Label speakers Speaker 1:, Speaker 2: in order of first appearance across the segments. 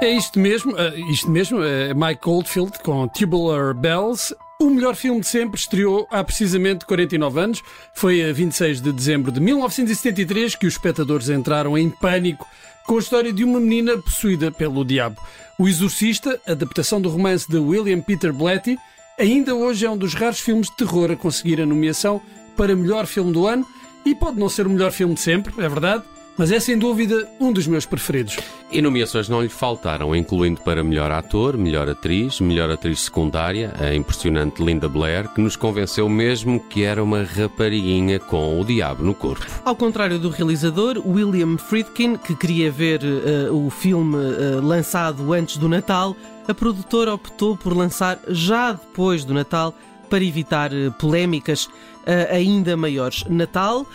Speaker 1: É isto mesmo, uh, isto mesmo, é Mike Oldfield com Tubular Bells. O melhor filme de sempre estreou há precisamente 49 anos. Foi a 26 de dezembro de 1973 que os espectadores entraram em pânico com a história de uma menina possuída pelo diabo. O Exorcista, adaptação do romance de William Peter Blatty, ainda hoje é um dos raros filmes de terror a conseguir a nomeação para melhor filme do ano e pode não ser o melhor filme de sempre, é verdade, mas é sem dúvida um dos meus preferidos.
Speaker 2: E nomeações não lhe faltaram, incluindo para melhor ator, melhor atriz, melhor atriz secundária, a impressionante Linda Blair, que nos convenceu mesmo que era uma rapariguinha com o diabo no corpo.
Speaker 3: Ao contrário do realizador, William Friedkin, que queria ver uh, o filme uh, lançado antes do Natal, a produtora optou por lançar já depois do Natal para evitar uh, polémicas uh, ainda maiores. Natal uh,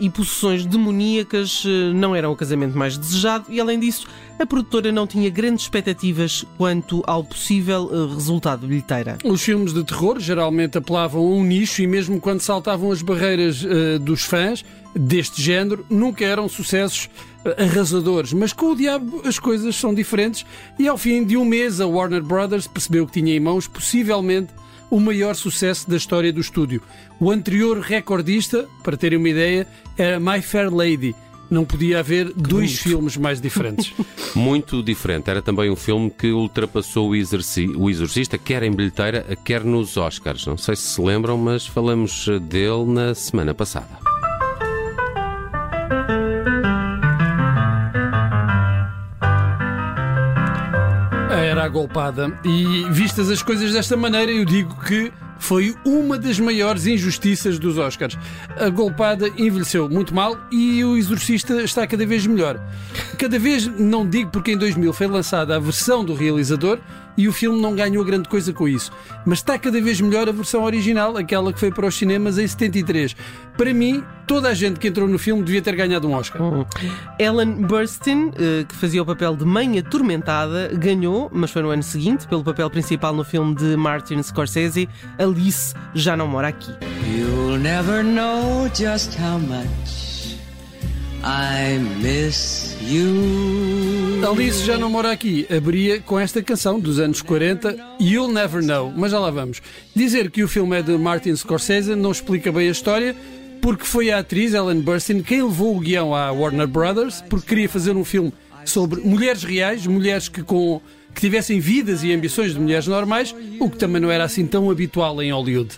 Speaker 3: e possessões demoníacas não eram o casamento mais desejado e, além disso, a produtora não tinha grandes expectativas quanto ao possível resultado bilheteira.
Speaker 1: Os filmes de terror geralmente apelavam a um nicho e, mesmo quando saltavam as barreiras dos fãs deste género, nunca eram sucessos arrasadores. Mas com o Diabo as coisas são diferentes e, ao fim de um mês, a Warner Brothers percebeu que tinha em mãos possivelmente o maior sucesso da história do estúdio. O anterior recordista, para terem uma ideia, era My Fair Lady. Não podia haver que dois filmes mais diferentes.
Speaker 2: Muito diferente. Era também um filme que ultrapassou o, exorci o Exorcista, quer em bilheteira, quer nos Oscars. Não sei se se lembram, mas falamos dele na semana passada.
Speaker 1: Golpada. E vistas as coisas desta maneira, eu digo que foi uma das maiores injustiças dos Oscars. A golpada envelheceu muito mal e o Exorcista está cada vez melhor. Cada vez, não digo porque em 2000 foi lançada a versão do realizador e o filme não ganhou grande coisa com isso, mas está cada vez melhor a versão original, aquela que foi para os cinemas em 73. Para mim, toda a gente que entrou no filme devia ter ganhado um Oscar. Uhum.
Speaker 3: Ellen Burstyn, eh, que fazia o papel de mãe atormentada, ganhou, mas foi no ano seguinte, pelo papel principal no filme de Martin Scorsese, Alice já não mora aqui. You'll never know just how much
Speaker 1: I miss you. Alice já não mora aqui. Abria com esta canção dos anos 40, You'll Never Know. Mas já lá vamos. Dizer que o filme é de Martin Scorsese não explica bem a história porque foi a atriz Ellen Burstyn quem levou o guião à Warner Brothers, porque queria fazer um filme sobre mulheres reais, mulheres que com que tivessem vidas e ambições de mulheres normais, o que também não era assim tão habitual em Hollywood.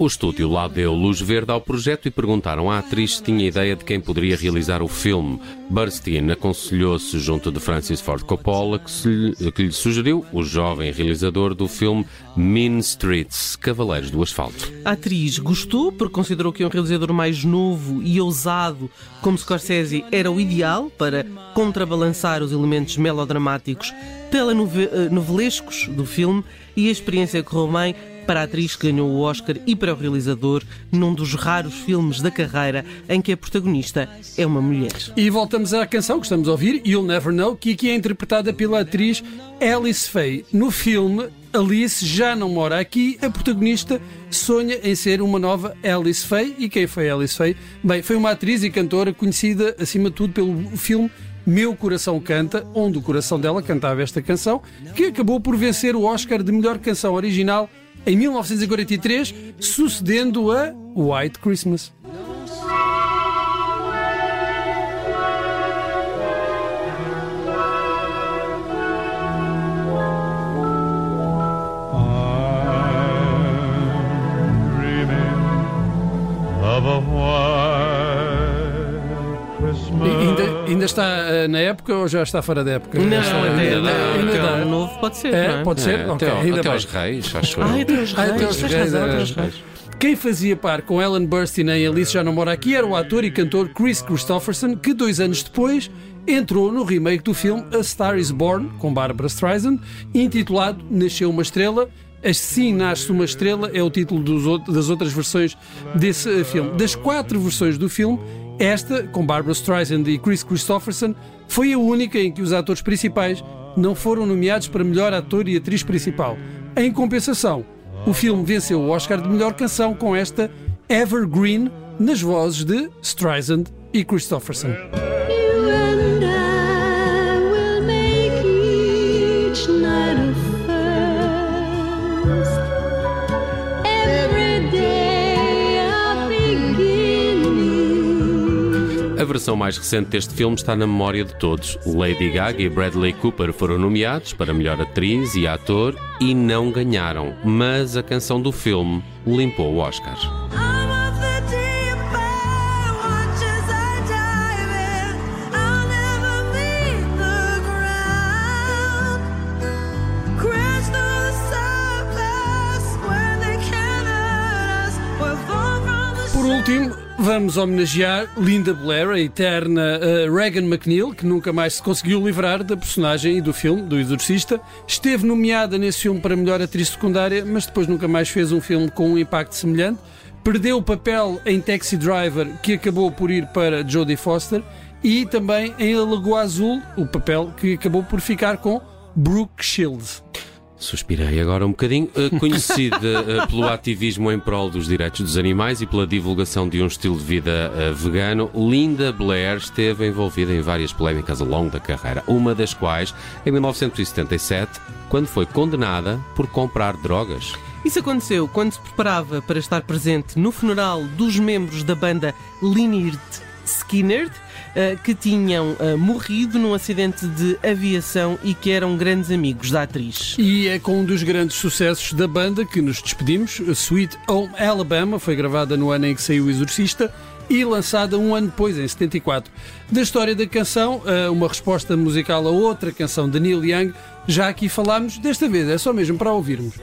Speaker 2: O estúdio lá deu luz verde ao projeto e perguntaram à atriz se tinha ideia de quem poderia realizar o filme. Burstyn aconselhou-se junto de Francis Ford Coppola, que, se, que lhe sugeriu o jovem realizador do filme Mean Streets, Cavaleiros do Asfalto.
Speaker 3: A atriz gostou porque considerou que um realizador mais novo e ousado como Scorsese era o ideal para contrabalançar os elementos melodramáticos telenovelescos do filme e a experiência correu bem para a atriz que ganhou o Oscar e para o realizador num dos raros filmes da carreira em que a protagonista é uma mulher.
Speaker 1: E voltamos à canção que estamos a ouvir, You'll Never Know, que aqui é interpretada pela atriz Alice Faye. No filme, Alice já não mora aqui, a protagonista sonha em ser uma nova Alice Faye. E quem foi Alice Faye? Bem, foi uma atriz e cantora conhecida acima de tudo pelo filme meu Coração Canta, onde o coração dela cantava esta canção, que acabou por vencer o Oscar de melhor canção original em 1943, sucedendo a White Christmas. Ainda, ainda está uh, na época ou já está fora da época?
Speaker 3: Não, ainda, ainda, ainda, novo pode ser. É,
Speaker 1: é? pode ser?
Speaker 2: É, okay, até, ainda até aos reis, acho
Speaker 3: ah, até aos reis. Ah, até aos reis,
Speaker 1: reis, reis. Quem fazia par com Ellen Burstyn em Alice Já Não Mora Aqui era o ator e cantor Chris Christopherson, que dois anos depois entrou no remake do filme A Star Is Born, com Barbara Streisand, intitulado Nasceu Uma Estrela, Assim Nasce Uma Estrela é o título dos, das outras versões desse uh, filme. Das quatro versões do filme, esta, com Barbara Streisand e Chris Christopherson, foi a única em que os atores principais não foram nomeados para melhor ator e atriz principal. Em compensação, o filme venceu o Oscar de melhor canção com esta Evergreen nas vozes de Streisand e Christopherson.
Speaker 2: Adaptação mais recente deste filme está na memória de todos. Lady Gaga e Bradley Cooper foram nomeados para melhor atriz e ator e não ganharam, mas a canção do filme limpou o Oscar.
Speaker 1: Último, vamos homenagear Linda Blair, a eterna uh, Regan McNeil, que nunca mais se conseguiu livrar da personagem e do filme, do Exorcista. Esteve nomeada nesse filme para melhor atriz secundária, mas depois nunca mais fez um filme com um impacto semelhante. Perdeu o papel em Taxi Driver, que acabou por ir para Jodie Foster, e também em A Lagoa Azul, o papel que acabou por ficar com Brooke Shields.
Speaker 2: Suspirei agora um bocadinho. Uh, conhecida uh, pelo ativismo em prol dos direitos dos animais e pela divulgação de um estilo de vida uh, vegano, Linda Blair esteve envolvida em várias polémicas ao longo da carreira, uma das quais em 1977, quando foi condenada por comprar drogas.
Speaker 3: Isso aconteceu quando se preparava para estar presente no funeral dos membros da banda Lynyrd Skynyrd, eh, que tinham eh, morrido num acidente de aviação e que eram grandes amigos da atriz.
Speaker 1: E é com um dos grandes sucessos da banda que nos despedimos. Sweet Home Alabama foi gravada no ano em que saiu o Exorcista e lançada um ano depois, em 74. Da história da canção, eh, uma resposta musical a outra canção de Neil Young, já aqui falámos, desta vez é só mesmo para ouvirmos.